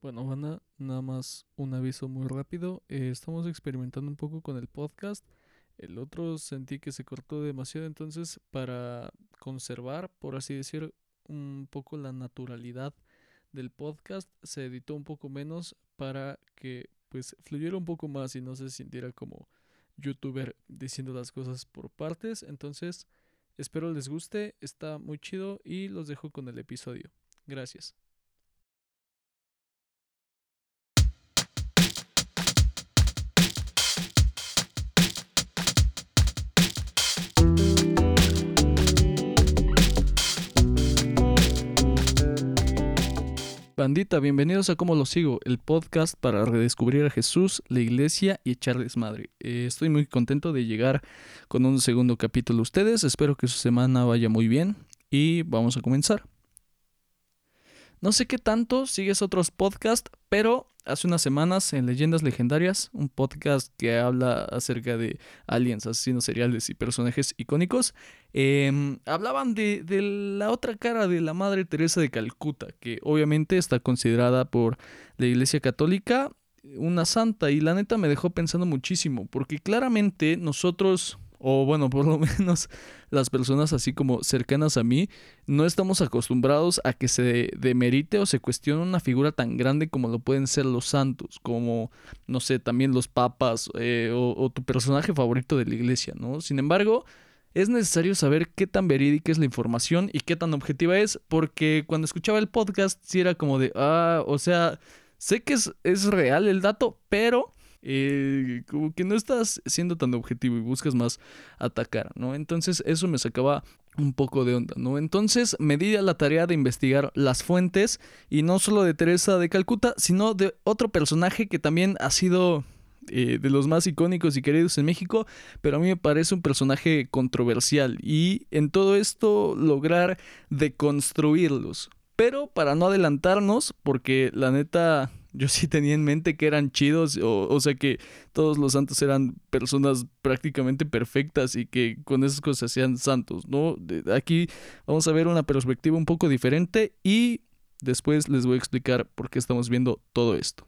Bueno, Banda, nada más un aviso muy rápido. Eh, estamos experimentando un poco con el podcast. El otro sentí que se cortó demasiado, entonces para conservar, por así decir, un poco la naturalidad del podcast, se editó un poco menos para que pues fluyera un poco más y no se sintiera como youtuber diciendo las cosas por partes. Entonces, espero les guste, está muy chido y los dejo con el episodio. Gracias. Bandita, bienvenidos a Cómo lo sigo, el podcast para redescubrir a Jesús, la iglesia y echarles madre. Eh, estoy muy contento de llegar con un segundo capítulo ustedes, espero que su semana vaya muy bien y vamos a comenzar. No sé qué tanto sigues otros podcasts, pero hace unas semanas en Leyendas Legendarias, un podcast que habla acerca de aliens, asesinos seriales y personajes icónicos, em, hablaban de, de, la otra cara de la Madre Teresa de Calcuta, que obviamente está considerada por la Iglesia Católica una santa y la neta me dejó pensando muchísimo, porque claramente nosotros o bueno, por lo menos las personas así como cercanas a mí, no estamos acostumbrados a que se demerite o se cuestione una figura tan grande como lo pueden ser los santos, como, no sé, también los papas eh, o, tu personaje favorito de la iglesia, ¿no? Sin embargo, es necesario saber qué tan verídica es la información y qué tan objetiva es, porque cuando escuchaba el podcast, sí era como de, ah, o sea, sé que es, es real el dato, pero eh, como que no estás siendo tan objetivo y buscas más atacar, ¿no? Entonces eso me sacaba un poco de onda, ¿no? Entonces me di a la tarea de investigar las fuentes y no solo de Teresa de Calcuta, sino de otro personaje que también ha sido eh, de los más icónicos y queridos en México, pero a mí me parece un personaje controversial y en todo esto lograr deconstruirlos. Pero para no adelantarnos, porque la neta yo sí tenía en mente que eran chidos, o, o, sea que todos los santos eran personas prácticamente perfectas y que con esas cosas hacían santos, ¿no? Aquí vamos a ver una perspectiva un poco diferente y después les voy a explicar por qué estamos viendo todo esto.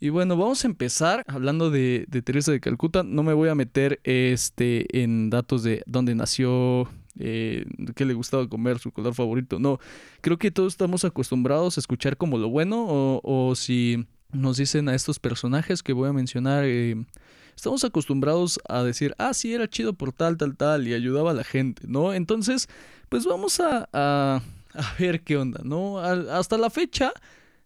Y bueno, vamos a empezar hablando de, de Teresa de Calcuta. No me voy a meter este, en datos de dónde nació, eh, qué le gustaba comer, su color favorito. No, creo que todos estamos acostumbrados a escuchar como lo bueno o, o si nos dicen a estos personajes que voy a mencionar, eh, estamos acostumbrados a decir, ah, sí, era chido por tal, tal, tal y ayudaba a la gente, ¿no? Entonces, pues vamos a, a, a ver qué onda, ¿no? Hasta la fecha...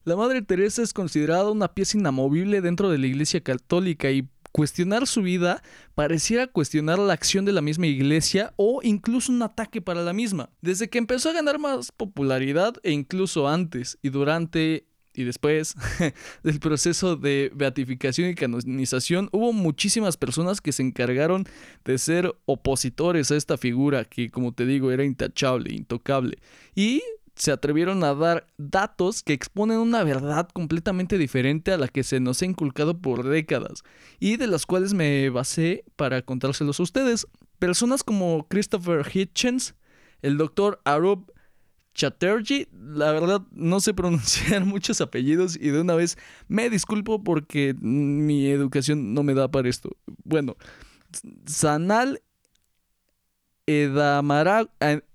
La Madre Teresa es considerada una pieza inamovible dentro de la Iglesia Católica y cuestionar su vida pareciera cuestionar la acción de la misma iglesia o incluso un ataque para la misma. Desde que empezó a ganar más popularidad e incluso antes y durante y después del proceso de beatificación y canonización hubo muchísimas personas que se encargaron de ser opositores a esta figura que como te digo era intachable, intocable y se atrevieron a dar datos que exponen una verdad completamente diferente a la que se nos ha inculcado por décadas y de las cuales me basé para contárselos a ustedes. Personas como Christopher Hitchens, el doctor Arup Chatterjee, la verdad no sé pronunciar muchos apellidos y de una vez me disculpo porque mi educación no me da para esto. Bueno, Sanal Edamara...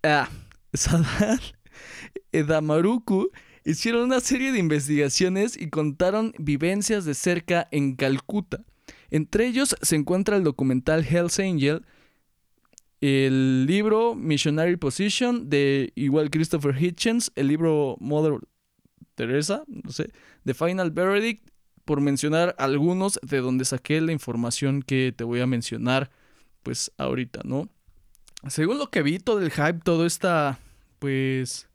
Ah, Sanal Edamaruku hicieron una serie de investigaciones y contaron vivencias de cerca en Calcuta. Entre ellos se encuentra el documental Hell's Angel, el libro Missionary Position de igual Christopher Hitchens, el libro Mother Teresa, no sé, The Final Verdict, por mencionar algunos de donde saqué la información que te voy a mencionar pues ahorita, ¿no? Según lo que vi, todo el hype, todo esta, pues,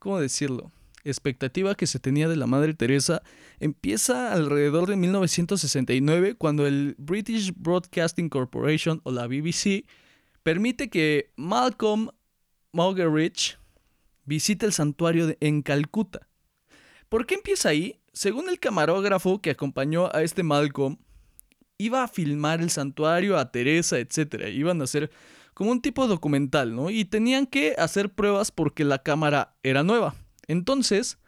¿cómo decirlo? expectativa que se tenía de la Madre Teresa empieza alrededor de 1969 cuando el British Broadcasting Corporation o la BBC permite que Malcolm Muggeridge visite el santuario en Calcuta. ¿Por qué empieza ahí? Según el camarógrafo que acompañó a este Malcolm, iba a filmar el santuario, a Teresa, etc. Iban a hacer como un tipo documental, ¿no? Y tenían que hacer pruebas porque la cámara era nueva. Entonces,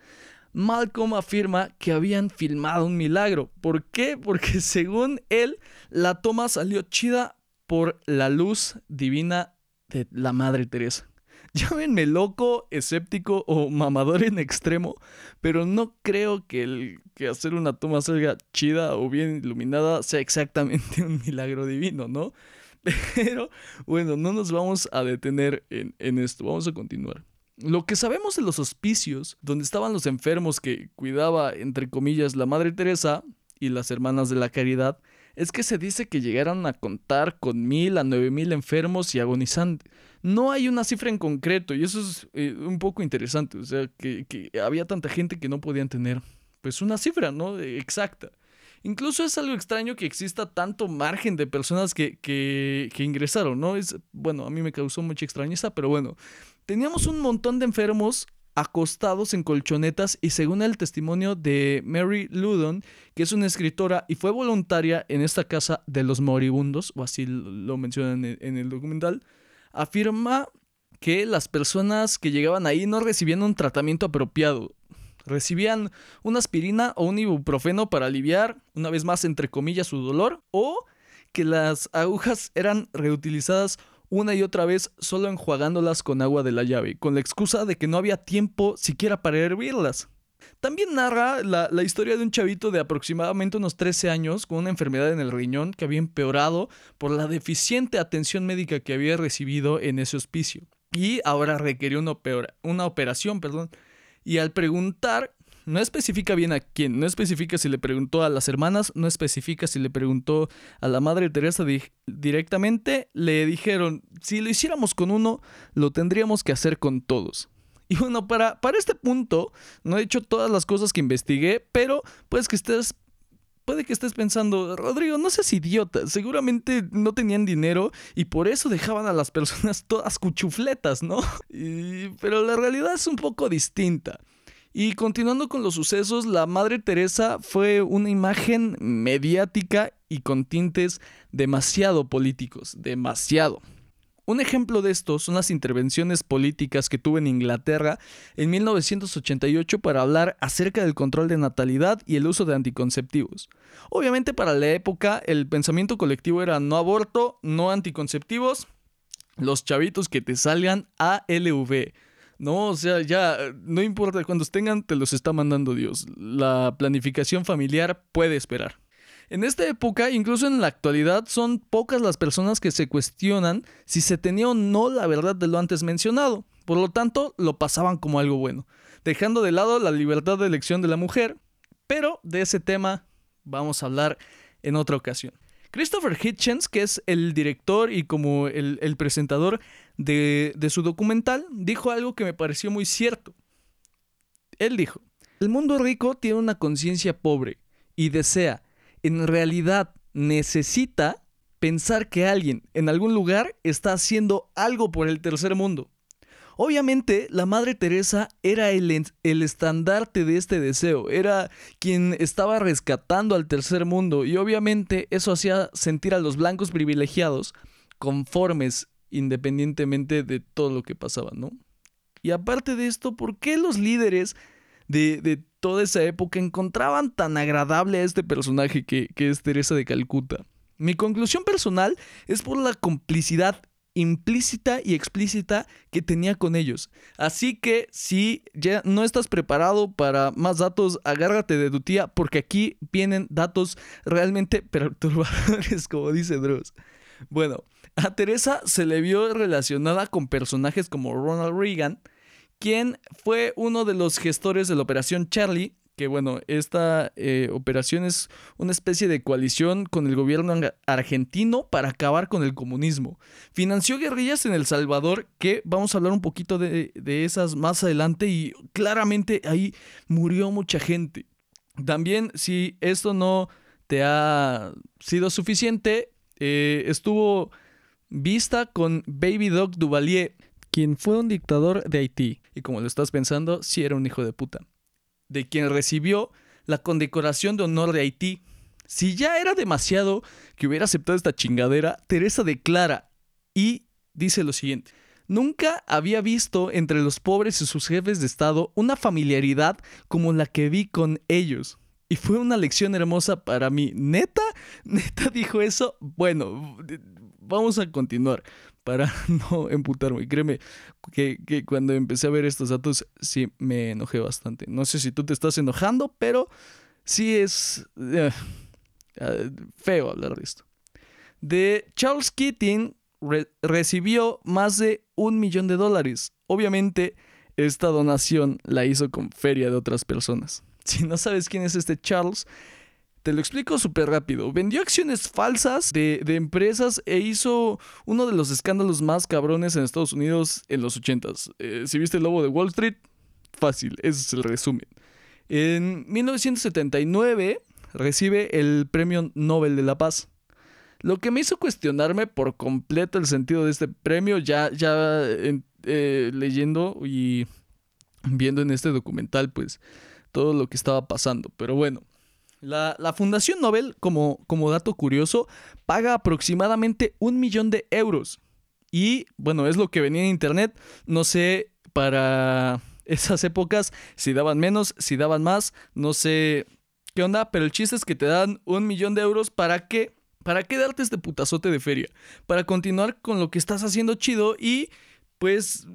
Malcolm afirma que habían filmado un milagro. ¿Por qué? Porque según él, la toma salió chida por la luz divina de la Madre Teresa. Llámenme loco, escéptico o mamador en extremo, pero no creo que, el, que hacer una toma salga chida o bien iluminada sea exactamente un milagro divino, ¿no? Pero bueno, no nos vamos a detener en, en esto, vamos a continuar. Lo que sabemos de los hospicios, donde estaban los enfermos que cuidaba, entre comillas, la Madre Teresa y las Hermanas de la Caridad, es que se dice que llegaron a contar con mil a nueve mil enfermos y agonizantes. No hay una cifra en concreto y eso es eh, un poco interesante, o sea, que, había tanta gente que no podían tener pues una cifra, ¿no? Exacta. Incluso es algo extraño que exista tanto margen de personas que, que, ingresaron, ¿no? Es, bueno, a mí me causó mucha extrañeza, pero bueno, teníamos un montón de enfermos acostados en colchonetas y según el testimonio de Mary Ludon, que es una escritora y fue voluntaria en esta casa de los moribundos, o así lo mencionan en el documental, afirma que las personas que llegaban ahí no recibían un tratamiento apropiado. Recibían una aspirina o un ibuprofeno para aliviar, una vez más, entre comillas, su dolor, o que las agujas eran reutilizadas una y otra vez solo enjuagándolas con agua de la llave, con la excusa de que no había tiempo siquiera para hervirlas. También narra la, historia de un chavito de aproximadamente unos 13 años con una enfermedad en el riñón que había empeorado por la deficiente atención médica que había recibido en ese hospicio. Y ahora requirió una, una operación, perdón. Y al preguntar, no especifica bien a quién, no especifica si le preguntó a las hermanas, no especifica si le preguntó a la Madre Teresa directamente, le dijeron, si lo hiciéramos con uno, lo tendríamos que hacer con todos. Y bueno, para, para este punto, no he hecho todas las cosas que investigué, pero pues que estés puede que estés pensando, Rodrigo, no seas idiota, seguramente no tenían dinero y por eso dejaban a las personas todas cuchufletas, ¿no? pero la realidad es un poco distinta. Y continuando con los sucesos, la Madre Teresa fue una imagen mediática y con tintes demasiado políticos, demasiado. Un ejemplo de esto son las intervenciones políticas que tuvo en Inglaterra en 1988 para hablar acerca del control de natalidad y el uso de anticonceptivos. Obviamente para la época el pensamiento colectivo era no aborto, no anticonceptivos, los chavitos que te salgan ALV. No, o sea, ya no importa cuando tengan, te los está mandando Dios. La planificación familiar puede esperar. En esta época, incluso en la actualidad, son pocas las personas que se cuestionan si se tenía o no la verdad de lo antes mencionado. Por lo tanto, lo pasaban como algo bueno, dejando de lado la libertad de elección de la mujer. Pero de ese tema vamos a hablar en otra ocasión. Christopher Hitchens, que es el director y como el, presentador de, su documental, dijo algo que me pareció muy cierto. Él dijo, el mundo rico tiene una conciencia pobre y desea en realidad necesita pensar que alguien en algún lugar está haciendo algo por el tercer mundo. Obviamente, la Madre Teresa era el, el, estandarte de este deseo, era quien estaba rescatando al tercer mundo y obviamente eso hacía sentir a los blancos privilegiados conformes independientemente de todo lo que pasaba, ¿no? Y aparte de esto, ¿por qué los líderes de, de toda esa época encontraban tan agradable a este personaje que, es Teresa de Calcuta. Mi conclusión personal es por la complicidad implícita y explícita que tenía con ellos. Así que si ya no estás preparado para más datos, agárrate de tu tía porque aquí vienen datos realmente perturbadores, como dice Dross. Bueno, a Teresa se le vio relacionada con personajes como Ronald Reagan, quien fue uno de los gestores de la Operación Charlie, que bueno, esta eh, operación es una especie de coalición con el gobierno argentino para acabar con el comunismo. Financió guerrillas en El Salvador, que vamos a hablar un poquito de, esas más adelante y claramente ahí murió mucha gente. También, si esto no te ha sido suficiente, eh, estuvo vista con Baby Doc Duvalier, quien fue un dictador de Haití, y como lo estás pensando, sí era un hijo de puta, de quien recibió la condecoración de honor de Haití. Si ya era demasiado que hubiera aceptado esta chingadera, Teresa declara y dice lo siguiente. Nunca había visto entre los pobres y sus jefes de Estado una familiaridad como la que vi con ellos. Y fue una lección hermosa para mí. ¿Neta? ¿Neta dijo eso? Bueno, vamos a continuar para no emputarme. Créeme que, que, cuando empecé a ver estos datos sí me enojé bastante. No sé si tú te estás enojando, pero sí es eh, eh, feo hablar de esto. De Charles Keating recibió más de un millón de dólares. Obviamente, esta donación la hizo con feria de otras personas. Si no sabes quién es este Charles, te lo explico súper rápido. Vendió acciones falsas de, empresas e hizo uno de los escándalos más cabrones en Estados Unidos en los 80s. Eh, si viste el lobo de Wall Street, fácil, ese es el resumen. En 1979 recibe el Premio Nobel de la Paz. Lo que me hizo cuestionarme por completo el sentido de este premio, ya, ya eh, leyendo y viendo en este documental, pues todo lo que estaba pasando. Pero bueno, la, Fundación Nobel, como, como dato curioso, paga aproximadamente un millón de euros. Y bueno, es lo que venía en internet. No sé para esas épocas si daban menos, si daban más, no sé qué onda, pero el chiste es que te dan un millón de euros para que, para qué darte este putazote de feria, para continuar con lo que estás haciendo chido y pues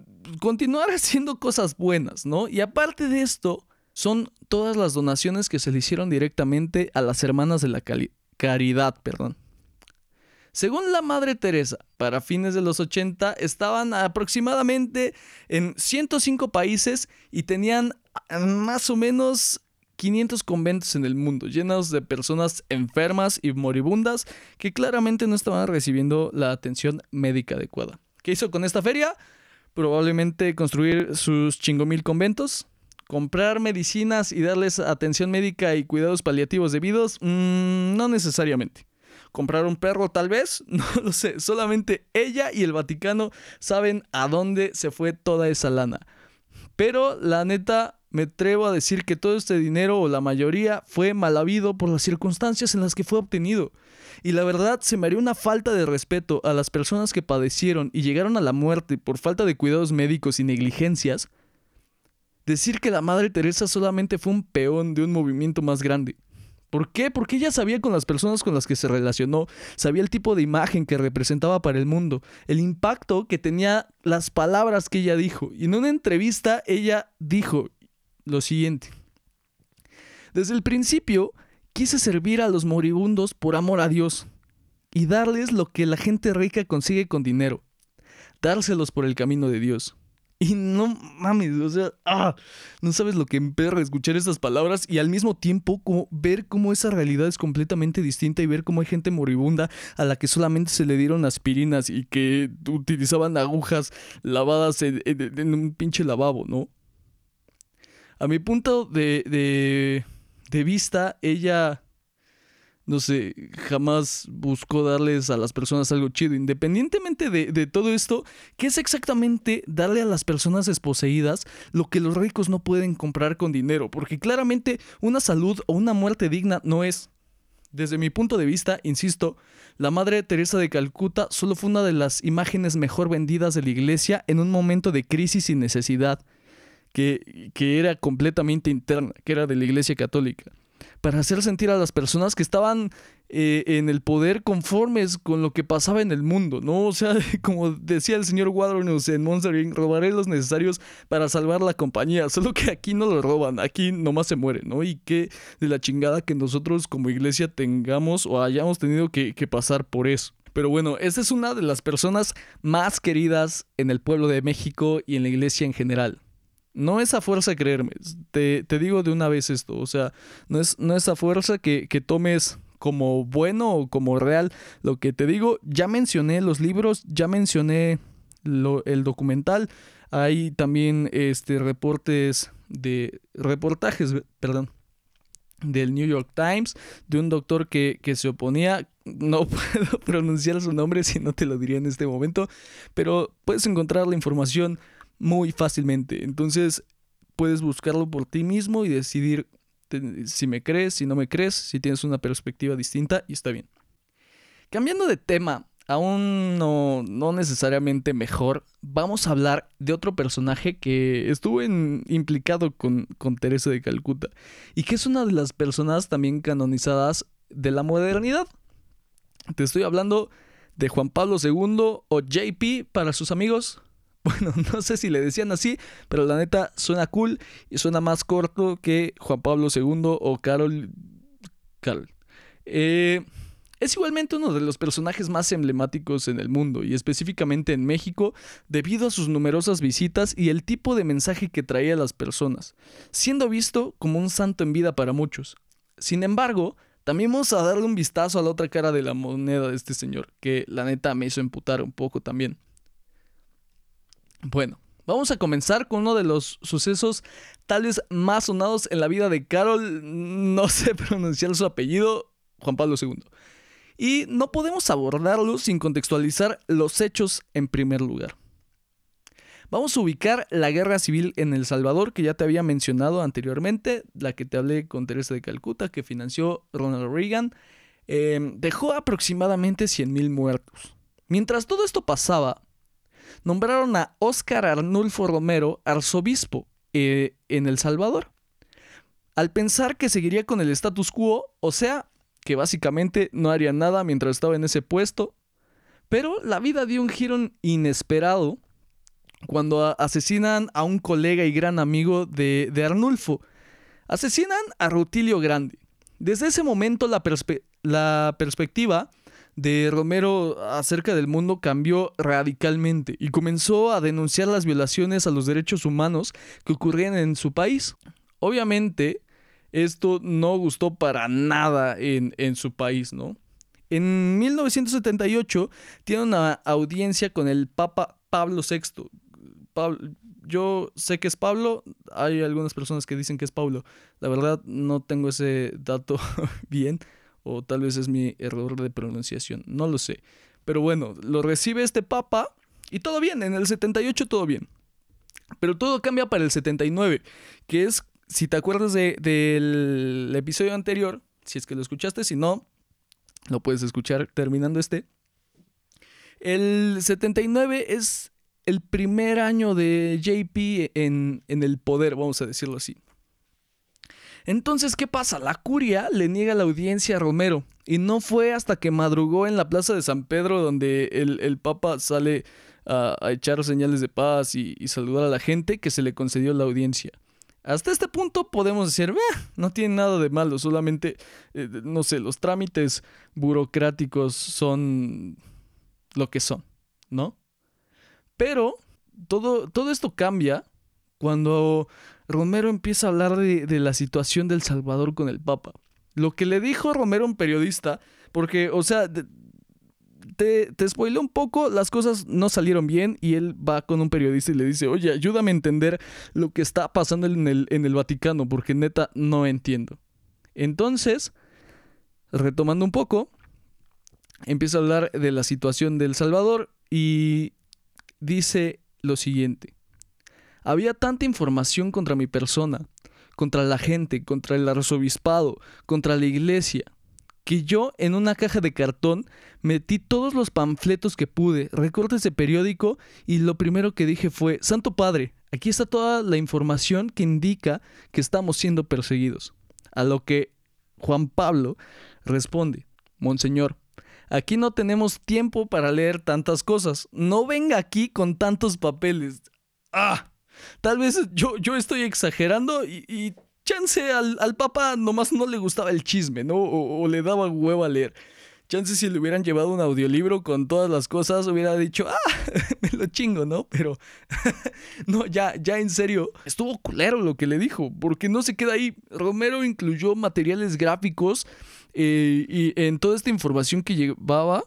continuar haciendo cosas buenas, ¿no? Y aparte de esto, son todas las donaciones que se le hicieron directamente a las hermanas de la caridad, perdón. Según la Madre Teresa, para fines de los 80 estaban aproximadamente en 105 países y tenían más o menos 500 conventos en el mundo, llenos de personas enfermas y moribundas que claramente no estaban recibiendo la atención médica adecuada. ¿Qué hizo con esta feria? Probablemente construir sus chingomil conventos, comprar medicinas y darles atención médica y cuidados paliativos debidos, mm, no necesariamente. Comprar un perro tal vez, no lo sé, solamente ella y el Vaticano saben a dónde se fue toda esa lana. Pero la neta, me atrevo a decir que todo este dinero o la mayoría fue mal habido por las circunstancias en las que fue obtenido. Y la verdad se me haría una falta de respeto a las personas que padecieron y llegaron a la muerte por falta de cuidados médicos y negligencias decir que la Madre Teresa solamente fue un peón de un movimiento más grande. ¿Por qué? Porque ella sabía con las personas con las que se relacionó, sabía el tipo de imagen que representaba para el mundo, el impacto que tenía las palabras que ella dijo. Y en una entrevista ella dijo lo siguiente. Desde el principio quise servir a los moribundos por amor a Dios y darles lo que la gente rica consigue con dinero, dárselos por el camino de Dios. Y no mames, o sea, ah, no sabes lo que emperra escuchar esas palabras y al mismo tiempo ver cómo esa realidad es completamente distinta y ver cómo hay gente moribunda a la que solamente se le dieron aspirinas y que utilizaban agujas lavadas en, un pinche lavabo, ¿no? A mi punto de, de, de vista, ella no sé, jamás buscó darles a las personas algo chido. Independientemente de, todo esto, ¿qué es exactamente darle a las personas desposeídas lo que los ricos no pueden comprar con dinero? Porque claramente una salud o una muerte digna no es. Desde mi punto de vista, insisto, la Madre Teresa de Calcuta solo fue una de las imágenes mejor vendidas de la iglesia en un momento de crisis y necesidad, que, que era completamente interna, que era de la iglesia católica para hacer sentir a las personas que estaban eh, en el poder conformes con lo que pasaba en el mundo, ¿no? O sea, como decía el señor Wadronus en Monster Inc., robaré los necesarios para salvar la compañía, solo que aquí no lo roban, aquí nomás se muere, ¿no? Y que de la chingada que nosotros como iglesia tengamos o hayamos tenido que, que pasar por eso. Pero bueno, esta es una de las personas más queridas en el pueblo de México y en la iglesia en general. No es a fuerza creerme. Te, digo de una vez esto. O sea, no es, no es a fuerza que, tomes como bueno o como real lo que te digo. Ya mencioné los libros, ya mencioné el documental. Hay también este, reportes de. reportajes, perdón. Del New York Times, de un doctor que, que se oponía. No puedo pronunciar su nombre si no te lo diría en este momento. Pero puedes encontrar la información muy fácilmente. Entonces puedes buscarlo por ti mismo y decidir si me crees, si no me crees, si tienes una perspectiva distinta y está bien. Cambiando de tema, aún no, no necesariamente mejor, vamos a hablar de otro personaje que estuvo implicado con, con Teresa de Calcuta y que es una de las personas también canonizadas de la modernidad. Te estoy hablando de Juan Pablo II o JP para sus amigos. Bueno, no sé si le decían así, pero la neta suena cool y suena más corto que Juan Pablo II o Carol. Carol. Eh, es igualmente uno de los personajes más emblemáticos en el mundo y específicamente en México debido a sus numerosas visitas y el tipo de mensaje que traía a las personas, siendo visto como un santo en vida para muchos. Sin embargo, también vamos a darle un vistazo a la otra cara de la moneda de este señor, que la neta me hizo emputar un poco también. Bueno, vamos a comenzar con uno de los sucesos tal vez más sonados en la vida de Carol, no sé pronunciar su apellido, Juan Pablo II. Y no podemos abordarlo sin contextualizar los hechos en primer lugar. Vamos a ubicar la guerra civil en El Salvador, que ya te había mencionado anteriormente, la que te hablé con Teresa de Calcuta, que financió Ronald Reagan, em, dejó aproximadamente 100.000 muertos. Mientras todo esto pasaba, nombraron a Óscar Arnulfo Romero arzobispo eh, en El Salvador. Al pensar que seguiría con el status quo, o sea, que básicamente no haría nada mientras estaba en ese puesto, pero la vida dio un giro inesperado cuando asesinan a un colega y gran amigo de, Arnulfo. Asesinan a Rutilio Grande. Desde ese momento la, la perspectiva de Romero acerca del mundo cambió radicalmente y comenzó a denunciar las violaciones a los derechos humanos que ocurrían en su país. Obviamente, esto no gustó para nada en, en su país, ¿no? En 1978 tiene una audiencia con el Papa Pablo VI. yo sé que es Pablo, hay algunas personas que dicen que es Pablo. La verdad no tengo ese dato bien, o tal vez es mi error de pronunciación, no lo sé. Pero bueno, lo recibe este papa y todo bien, en el 78 todo bien. Pero todo cambia para el 79, que es, si te acuerdas del episodio anterior, si es que lo escuchaste, si no, lo puedes escuchar terminando este. El 79 es el primer año de JP en, en el poder, vamos a decirlo así. Entonces, ¿qué pasa? La curia le niega la audiencia a Romero y no fue hasta que madrugó en la plaza de San Pedro donde el, Papa sale a, echar señales de paz y, saludar a la gente que se le concedió la audiencia. Hasta este punto podemos decir, no tiene nada de malo, solamente, eh, no sé, los trámites burocráticos son lo que son, ¿no? Pero todo, todo esto cambia cuando Romero empieza a hablar de, la situación del Salvador con el Papa. Lo que le dijo Romero un periodista, porque, o sea, te, te spoilé un poco, las cosas no salieron bien y él va con un periodista y le dice, oye, ayúdame a entender lo que está pasando en el, en el Vaticano, porque neta no entiendo. Entonces, retomando un poco, empieza a hablar de la situación del Salvador y dice lo siguiente. Había tanta información contra mi persona, contra la gente, contra el arzobispado, contra la iglesia, que yo en una caja de cartón metí todos los panfletos que pude, recortes de periódico y lo primero que dije fue, Santo Padre, aquí está toda la información que indica que estamos siendo perseguidos. A lo que Juan Pablo responde, Monseñor, aquí no tenemos tiempo para leer tantas cosas, no venga aquí con tantos papeles. ¡Ah! Tal vez yo, yo estoy exagerando y, chance al, al, Papa nomás no le gustaba el chisme, ¿no? O, le daba huevo a leer. Chance si le hubieran llevado un audiolibro con todas las cosas, hubiera dicho, ah, me lo chingo, ¿no? Pero, no, ya, ya en serio, estuvo culero lo que le dijo, porque no se queda ahí. Romero incluyó materiales gráficos eh, y en toda esta información que llevaba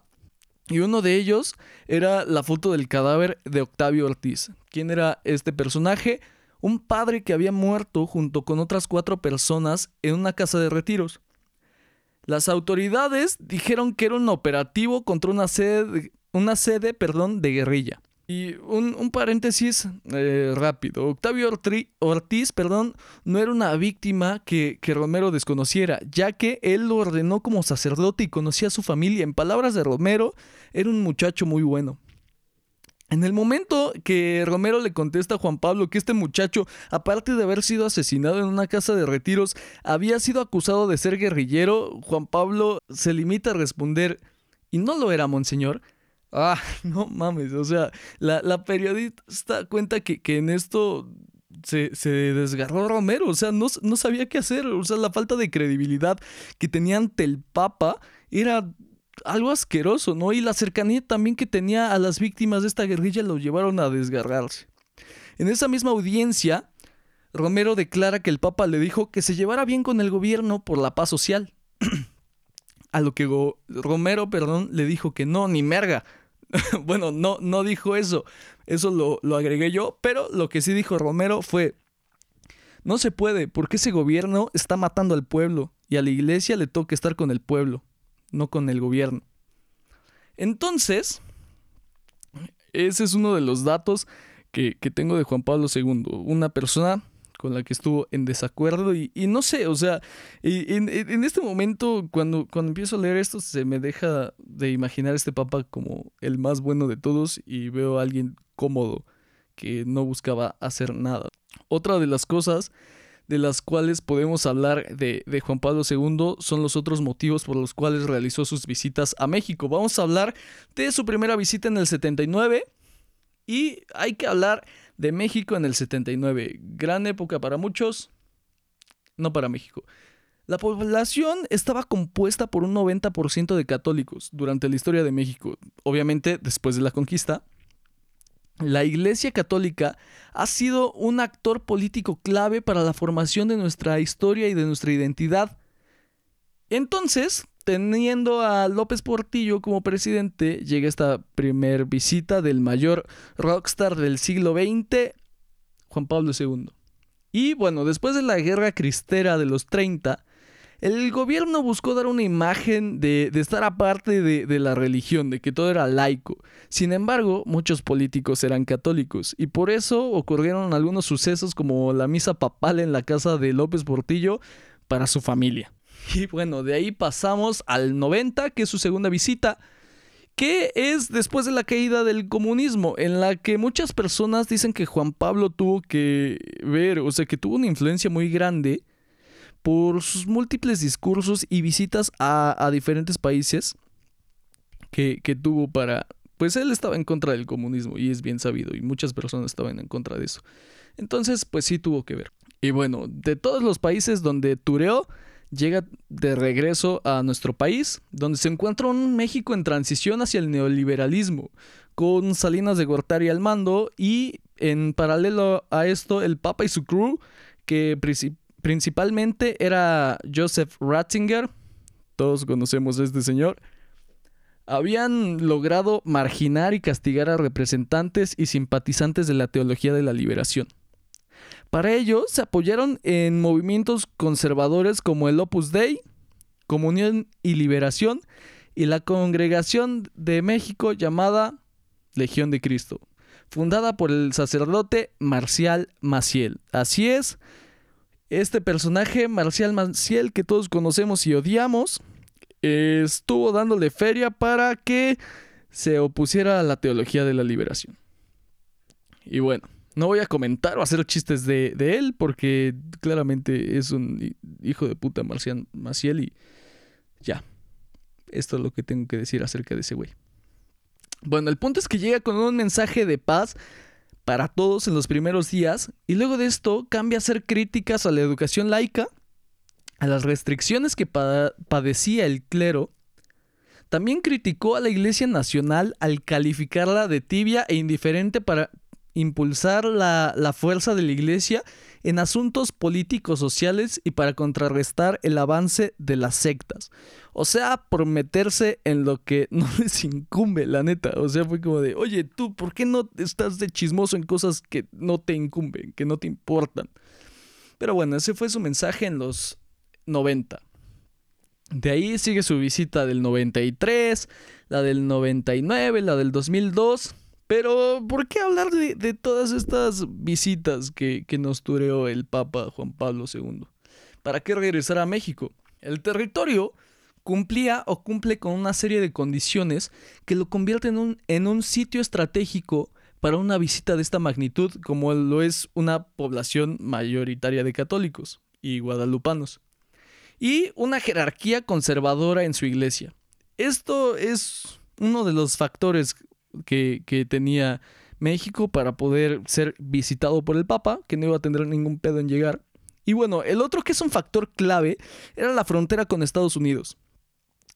y uno de ellos era la foto del cadáver de Octavio Ortiz. ¿Quién era este personaje? Un padre que había muerto junto con otras cuatro personas en una casa de retiros. Las autoridades dijeron que era un operativo contra una sede, una sede perdón, de guerrilla Y un, paréntesis eh, rápido. Octavio Ortiz perdón, no era una víctima que, que, Romero desconociera, ya que él lo ordenó como sacerdote y conocía a su familia. En palabras de Romero, era un muchacho muy bueno. En el momento que Romero le contesta a Juan Pablo que este muchacho, aparte de haber sido asesinado en una casa de retiros, había sido acusado de ser guerrillero, Juan Pablo se limita a responder, ¿y no lo era, monseñor? Ah, no mames, o sea, la, periodista cuenta que, en esto se, desgarró Romero, o sea, no, no, sabía qué hacer, o sea, la falta de credibilidad que tenía ante el Papa era algo asqueroso, ¿no? Y la cercanía también que tenía a las víctimas de esta guerrilla lo llevaron a desgarrarse. En esa misma audiencia, Romero declara que el Papa le dijo que se llevara bien con el gobierno por la paz social. a lo que Romero, perdón, le dijo que no, ni merga, bueno, no, no dijo eso. Eso lo, lo agregué yo. Pero lo que sí dijo Romero fue, no se puede, porque ese gobierno está matando al pueblo y a la iglesia le toca estar con el pueblo, no con el gobierno. Entonces, ese es uno de los datos que, que tengo de Juan Pablo II. Una persona con la que estuvo en desacuerdo y, no sé, o sea, en, este momento cuando, cuando empiezo a leer esto se me deja de imaginar a este papa como el más bueno de todos y veo a alguien cómodo que no buscaba hacer nada. Otra de las cosas de las cuales podemos hablar de, de, Juan Pablo II son los otros motivos por los cuales realizó sus visitas a México. Vamos a hablar de su primera visita en el 79 y hay que hablar de México en el 79. Gran época para muchos, no para México. La población estaba compuesta por un 90% de católicos durante la historia de México, obviamente después de la conquista. La Iglesia Católica ha sido un actor político clave para la formación de nuestra historia y de nuestra identidad. Entonces, teniendo a López Portillo como presidente, llega esta primer visita del mayor rockstar del siglo XX, Juan Pablo II. Y bueno, después de la guerra cristera de los 30, el gobierno buscó dar una imagen de, estar aparte de, de, la religión, de que todo era laico. Sin embargo, muchos políticos eran católicos y por eso ocurrieron algunos sucesos como la misa papal en la casa de López Portillo para su familia. Y bueno, de ahí pasamos al 90, que es su segunda visita, que es después de la caída del comunismo, en la que muchas personas dicen que Juan Pablo tuvo que ver, o sea, que tuvo una influencia muy grande por sus múltiples discursos y visitas a, diferentes países que, que tuvo para... Pues él estaba en contra del comunismo y es bien sabido y muchas personas estaban en contra de eso. Entonces, pues sí tuvo que ver. Y bueno, de todos los países donde tureó, llega de regreso a nuestro país, donde se encuentra un México en transición hacia el neoliberalismo, con Salinas de Gortari al mando y en paralelo a esto el Papa y su crew, que principalmente era Joseph Ratzinger, todos conocemos a este señor, habían logrado marginar y castigar a representantes y simpatizantes de la teología de la liberación. Para ello, se apoyaron en movimientos conservadores como el Opus Dei, Comunión y Liberación, y la Congregación de México llamada Legión de Cristo, fundada por el sacerdote Marcial Maciel. Así es, este personaje, Marcial Maciel, que todos conocemos y odiamos, estuvo dándole feria para que se opusiera a la teología de la liberación. Y bueno, no voy a comentar o hacer chistes de, él porque claramente es un hijo de puta Marcial Maciel y ya. Esto es lo que tengo que decir acerca de ese güey. Bueno, el punto es que llega con un mensaje de paz para todos en los primeros días y luego de esto cambia a hacer críticas a la educación laica, a las restricciones que padecía el clero. También criticó a la Iglesia Nacional al calificarla de tibia e indiferente para, impulsar la, fuerza de la Iglesia en asuntos políticos sociales y para contrarrestar el avance de las sectas. O sea, por meterse en lo que no les incumbe, la neta. O sea, fue como de, oye, tú, ¿por qué no estás de chismoso en cosas que no te incumben, que no te importan? Pero bueno, ese fue su mensaje en los 90. De ahí sigue su visita del 93, la del 99, la del 2002 Pero, ¿por qué hablar de, todas estas visitas que, que nos tureó el Papa Juan Pablo II? ¿Para qué regresar a México? El territorio cumplía o cumple con una serie de condiciones que lo convierten en un, en un sitio estratégico para una visita de esta magnitud como lo es una población mayoritaria de católicos y guadalupanos. Y una jerarquía conservadora en su iglesia. Esto es uno de los factores que, tenía México para poder ser visitado por el Papa, que no iba a tener ningún pedo en llegar. Y bueno, el otro que es un factor clave era la frontera con Estados Unidos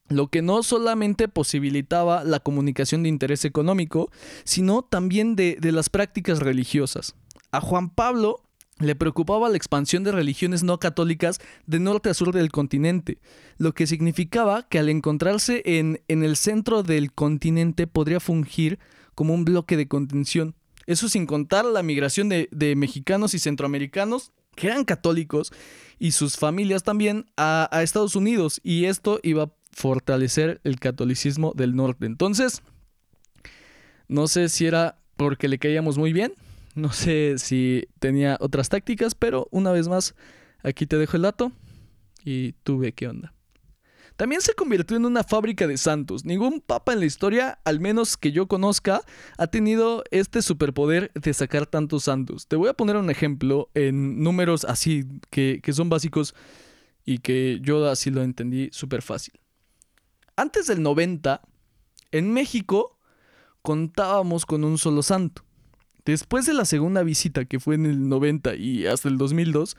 lo que no solamente posibilitaba la comunicación de interés económico, sino también de, las prácticas religiosas. A Juan Pablo le preocupaba la expansión de religiones no católicas de norte a sur del continente, lo que significaba que al encontrarse en, el centro del continente podría fungir como un bloque de contención. Eso sin contar la migración de, mexicanos y centroamericanos que eran católicos y sus familias también a, a Estados Unidos y esto iba fortalecer el catolicismo del norte. Entonces, no sé si era porque le caíamos muy bien, no sé si tenía otras tácticas, pero una vez más, aquí te dejo el dato y tú ve qué onda. También se convirtió en una fábrica de santos. Ningún papa en la historia, al menos que yo conozca, ha tenido este superpoder de sacar tantos santos. Te voy a poner un ejemplo en números así que, que son básicos y que yo así lo entendí súper fácil. Antes del 90, en México contábamos con un solo santo. Después de la segunda visita, que fue en el 90 y hasta el 2002,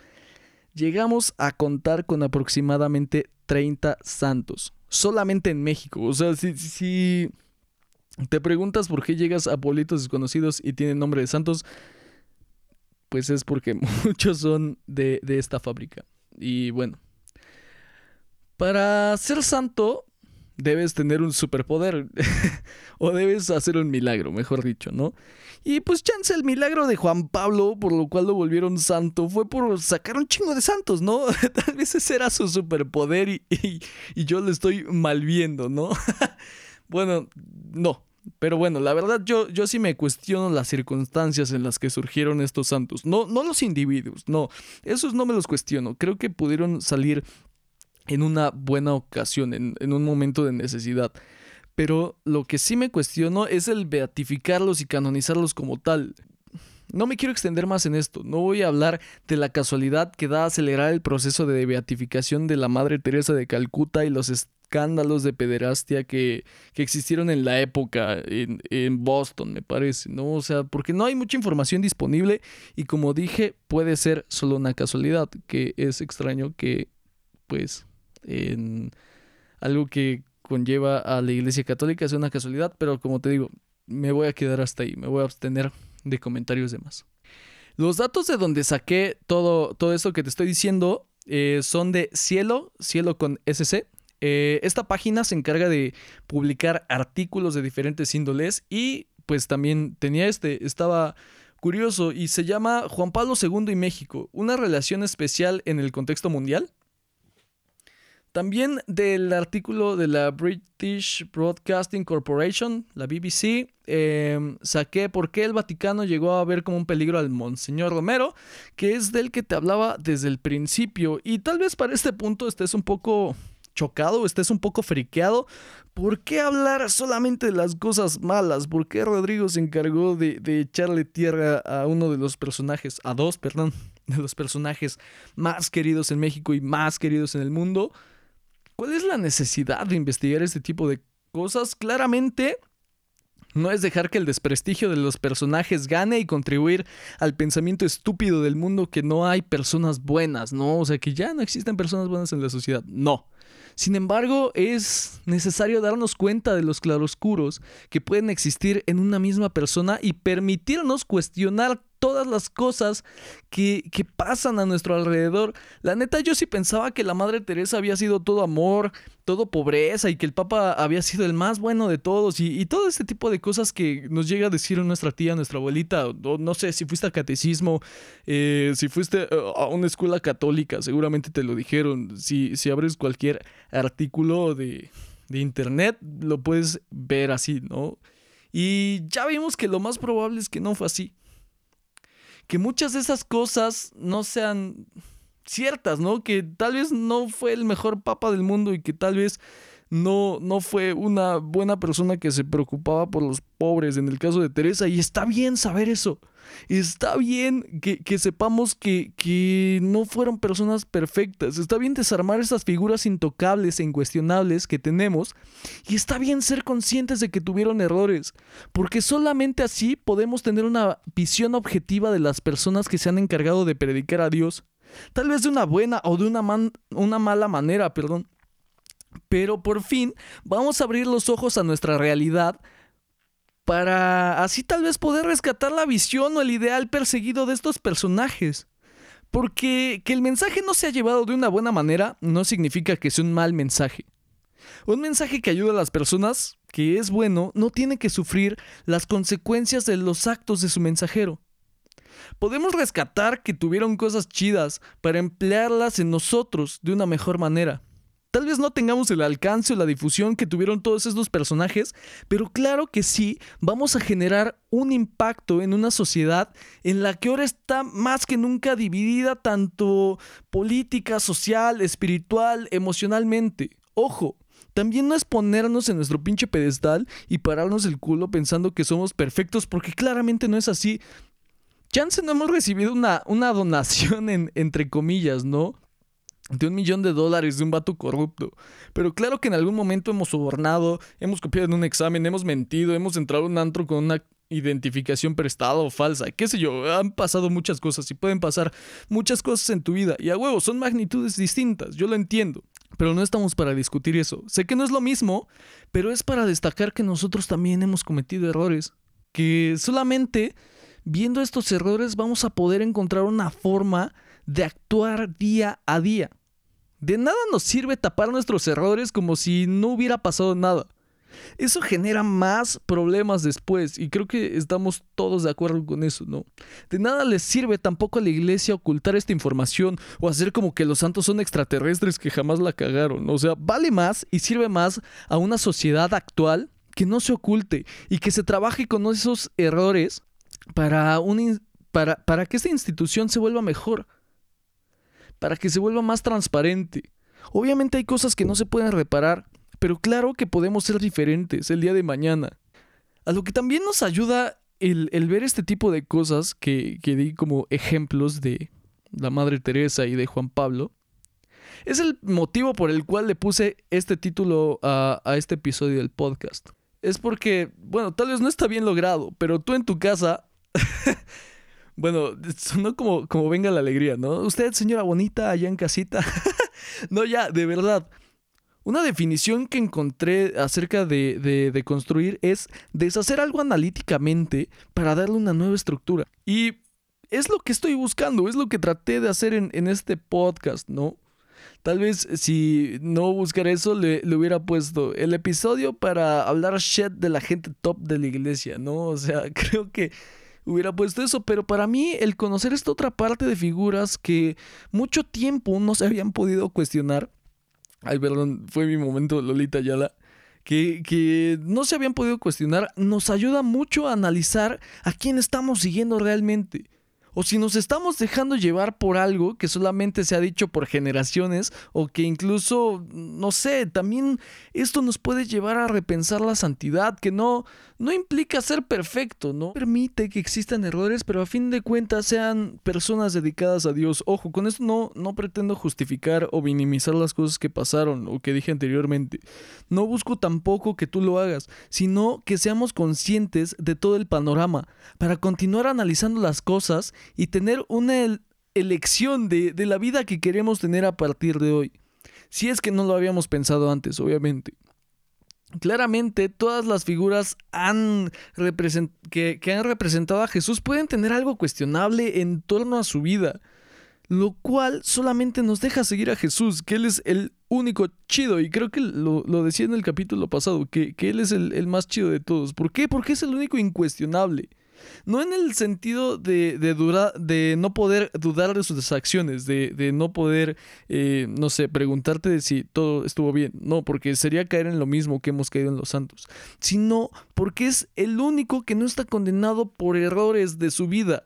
llegamos a contar con aproximadamente 30 santos. Solamente en México. O sea, si, te preguntas por qué llegas a pueblitos desconocidos y tienen nombre de santos, pues es porque muchos son de, de esta fábrica. Y bueno, para ser santo debes tener un superpoder o debes hacer un milagro, mejor dicho, ¿no? Y pues chance el milagro de Juan Pablo, por lo cual lo volvieron santo, fue por sacar un chingo de santos, ¿no? Tal vez ese era su superpoder y, y, yo lo estoy mal viendo, ¿no? bueno, no. Pero bueno, la verdad yo, yo sí me cuestiono las circunstancias en las que surgieron estos santos. No, no los individuos, no. Esos no me los cuestiono. Creo que pudieron salir en una buena ocasión, en, un momento de necesidad. Pero lo que sí me cuestiono es el beatificarlos y canonizarlos como tal. No me quiero extender más en esto, no voy a hablar de la casualidad que da a acelerar el proceso de beatificación de la Madre Teresa de Calcuta y los escándalos de pederastia que, que existieron en la época en, en, Boston, me parece, ¿no? O sea, porque no hay mucha información disponible y como dije, puede ser solo una casualidad, que es extraño que, pues, en algo que conlleva a la Iglesia Católica, es una casualidad, pero como te digo, me voy a quedar hasta ahí, me voy a abstener de comentarios de más. Los datos de donde saqué todo, todo esto que te estoy diciendo eh, son de Cielo, Cielo con SC. Eh, esta página se encarga de publicar artículos de diferentes índoles y pues también tenía este, estaba curioso y se llama Juan Pablo II y México, una relación especial en el contexto mundial. También del artículo de la British Broadcasting Corporation, la BBC, em, saqué por qué el Vaticano llegó a ver como un peligro al Monseñor Romero, que es del que te hablaba desde el principio. Y tal vez para este punto estés un poco chocado, estés un poco friqueado. ¿Por qué hablar solamente de las cosas malas? ¿Por qué Rodrigo se encargó de, de echarle tierra a uno de los personajes, a dos, perdón, de los personajes más queridos en México y más queridos en el mundo? ¿Cuál es la necesidad de investigar este tipo de cosas? Claramente no es dejar que el desprestigio de los personajes gane y contribuir al pensamiento estúpido del mundo que no hay personas buenas, ¿no? O sea, que ya no existen personas buenas en la sociedad. No. Sin embargo, es necesario darnos cuenta de los claroscuros que pueden existir en una misma persona y permitirnos cuestionar todas las cosas que, pasan a nuestro alrededor. La neta, yo sí pensaba que la Madre Teresa había sido todo amor, todo pobreza y que el Papa había sido el más bueno de todos y, todo este tipo de cosas que nos llega a decir nuestra tía, nuestra abuelita. no sé si fuiste a catecismo, eh, si fuiste eh, a una escuela católica, seguramente te lo dijeron. Si, si abres cualquier artículo de, de internet, lo puedes ver así, ¿no? Y ya vimos que lo más probable es que no fue así. Que muchas de esas cosas no sean ciertas, ¿no? Que tal vez no fue el mejor papa del mundo y que tal vez no, no fue una buena persona que se preocupaba por los pobres en el caso de Teresa. Y está bien saber eso. Está bien que, sepamos que, que, no fueron personas perfectas. Está bien desarmar esas figuras intocables e incuestionables que tenemos. Y está bien ser conscientes de que tuvieron errores. Porque solamente así podemos tener una visión objetiva de las personas que se han encargado de predicar a Dios. Tal vez de una buena o de una, una mala manera, perdón. Pero por fin vamos a abrir los ojos a nuestra realidad para así tal vez poder rescatar la visión o el ideal perseguido de estos personajes. Porque que el mensaje no se ha llevado de una buena manera no significa que sea un mal mensaje. Un mensaje que ayuda a las personas, que es bueno, no tiene que sufrir las consecuencias de los actos de su mensajero. Podemos rescatar que tuvieron cosas chidas para emplearlas en nosotros de una mejor manera. Tal vez no tengamos el alcance o la difusión que tuvieron todos estos personajes, pero claro que sí vamos a generar un impacto en una sociedad en la que ahora está más que nunca dividida tanto política, social, espiritual, emocionalmente. Ojo, también no es ponernos en nuestro pinche pedestal y pararnos el culo pensando que somos perfectos, porque claramente no es así. Chance no hemos recibido una, una donación en, entre comillas, ¿no? De un millón de dólares de un vato corrupto. Pero claro que en algún momento hemos sobornado, hemos copiado en un examen, hemos mentido, hemos entrado a un antro con una identificación prestada o falsa, qué sé yo, han pasado muchas cosas y pueden pasar muchas cosas en tu vida. Y a huevo, son magnitudes distintas, yo lo entiendo. Pero no estamos para discutir eso. Sé que no es lo mismo, pero es para destacar que nosotros también hemos cometido errores. Que solamente viendo estos errores vamos a poder encontrar una forma de actuar día a día. De nada nos sirve tapar nuestros errores como si no hubiera pasado nada. Eso genera más problemas después y creo que estamos todos de acuerdo con eso, ¿no? De nada les sirve tampoco a la iglesia ocultar esta información o hacer como que los santos son extraterrestres que jamás la cagaron. O sea, vale más y sirve más a una sociedad actual que no se oculte y que se trabaje con esos errores para, para, para que esta institución se vuelva mejor para que se vuelva más transparente. Obviamente hay cosas que no se pueden reparar, pero claro que podemos ser diferentes el día de mañana. A lo que también nos ayuda el, ver este tipo de cosas que, que di como ejemplos de la Madre Teresa y de Juan Pablo, es el motivo por el cual le puse este título a, a, este episodio del podcast. Es porque, bueno, tal vez no está bien logrado, pero tú en tu casa Bueno, sonó como, como venga la alegría, ¿no? Usted, señora bonita, allá en casita. no, ya, de verdad. Una definición que encontré acerca de, de, construir es deshacer algo analíticamente para darle una nueva estructura. Y es lo que estoy buscando, es lo que traté de hacer en, en este podcast, ¿no? Tal vez si no buscara eso, le, le, hubiera puesto el episodio para hablar shit de la gente top de la iglesia, ¿no? O sea, creo que hubiera puesto eso, pero para mí el conocer esta otra parte de figuras que mucho tiempo no se habían podido cuestionar, ay perdón, fue mi momento Lolita Yala, que, que no se habían podido cuestionar, nos ayuda mucho a analizar a quién estamos siguiendo realmente o si nos estamos dejando llevar por algo que solamente se ha dicho por generaciones o que incluso, no sé, también esto nos puede llevar a repensar la santidad, que no, no implica ser perfecto, ¿no? Permite que existan errores, pero a fin de cuentas sean personas dedicadas a Dios. Ojo, con esto no, no pretendo justificar o minimizar las cosas que pasaron o que dije anteriormente. No busco tampoco que tú lo hagas, sino que seamos conscientes de todo el panorama para continuar analizando las cosas y tener una elección de, la vida que queremos tener a partir de hoy. Si es que no lo habíamos pensado antes, obviamente. Claramente todas las figuras que, que han representado a Jesús pueden tener algo cuestionable en torno a su vida lo cual solamente nos deja seguir a Jesús, que Él es el único chido, y creo que lo, decía en el capítulo pasado, que, Él es el, el, más chido de todos. ¿Por qué? Porque es el único incuestionable. No en el sentido de, de, de no poder dudar de sus acciones, de, de no poder, eh, no sé, preguntarte si todo estuvo bien. No, porque sería caer en lo mismo que hemos caído en los santos. Sino porque es el único que no está condenado por errores de su vida.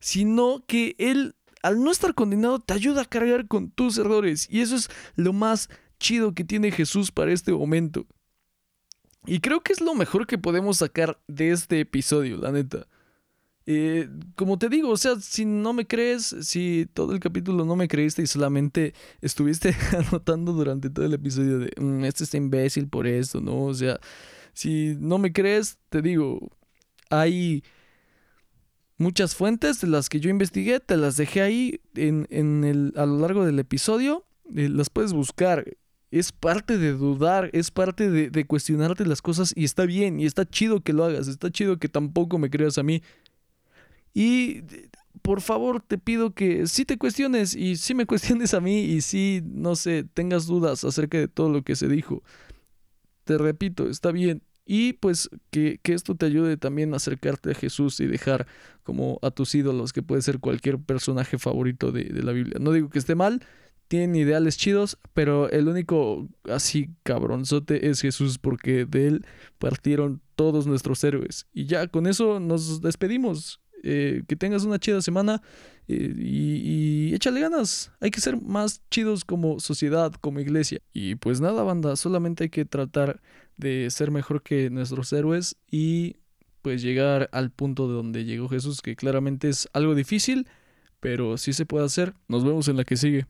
Sino que él, al no estar condenado, te ayuda a cargar con tus errores. Y eso es lo más chido que tiene Jesús para este momento. Y creo que es lo mejor que podemos sacar de este episodio, la neta. Eh, como te digo, o sea, si no me crees, si todo el capítulo no me creíste y solamente estuviste anotando durante todo el episodio de mm, este está imbécil por esto, ¿no? O sea, si no me crees, te digo, hay muchas fuentes de las que yo investigué, te las dejé ahí en, en el, a lo largo del episodio, eh, las puedes buscar es parte de dudar, es parte de, cuestionarte las cosas y está bien y está chido que lo hagas, está chido que tampoco me creas a mí. Y por favor te pido que sí te cuestiones y sí me cuestiones a mí y sí, no sé, tengas dudas acerca de todo lo que se dijo. Te repito, está bien. Y pues que, esto te ayude también a acercarte a Jesús y dejar como a tus ídolos, que puede ser cualquier personaje favorito de, de la Biblia. No digo que esté mal, tienen ideales chidos, pero el único así cabronzote es Jesús, porque de él partieron todos nuestros héroes. Y ya con eso nos despedimos. Eh, que tengas una chida semana eh, y, y, échale ganas. Hay que ser más chidos como sociedad, como iglesia. Y pues nada, banda, solamente hay que tratar de ser mejor que nuestros héroes y pues llegar al punto de donde llegó Jesús, que claramente es algo difícil, pero sí se puede hacer. Nos vemos en la que sigue.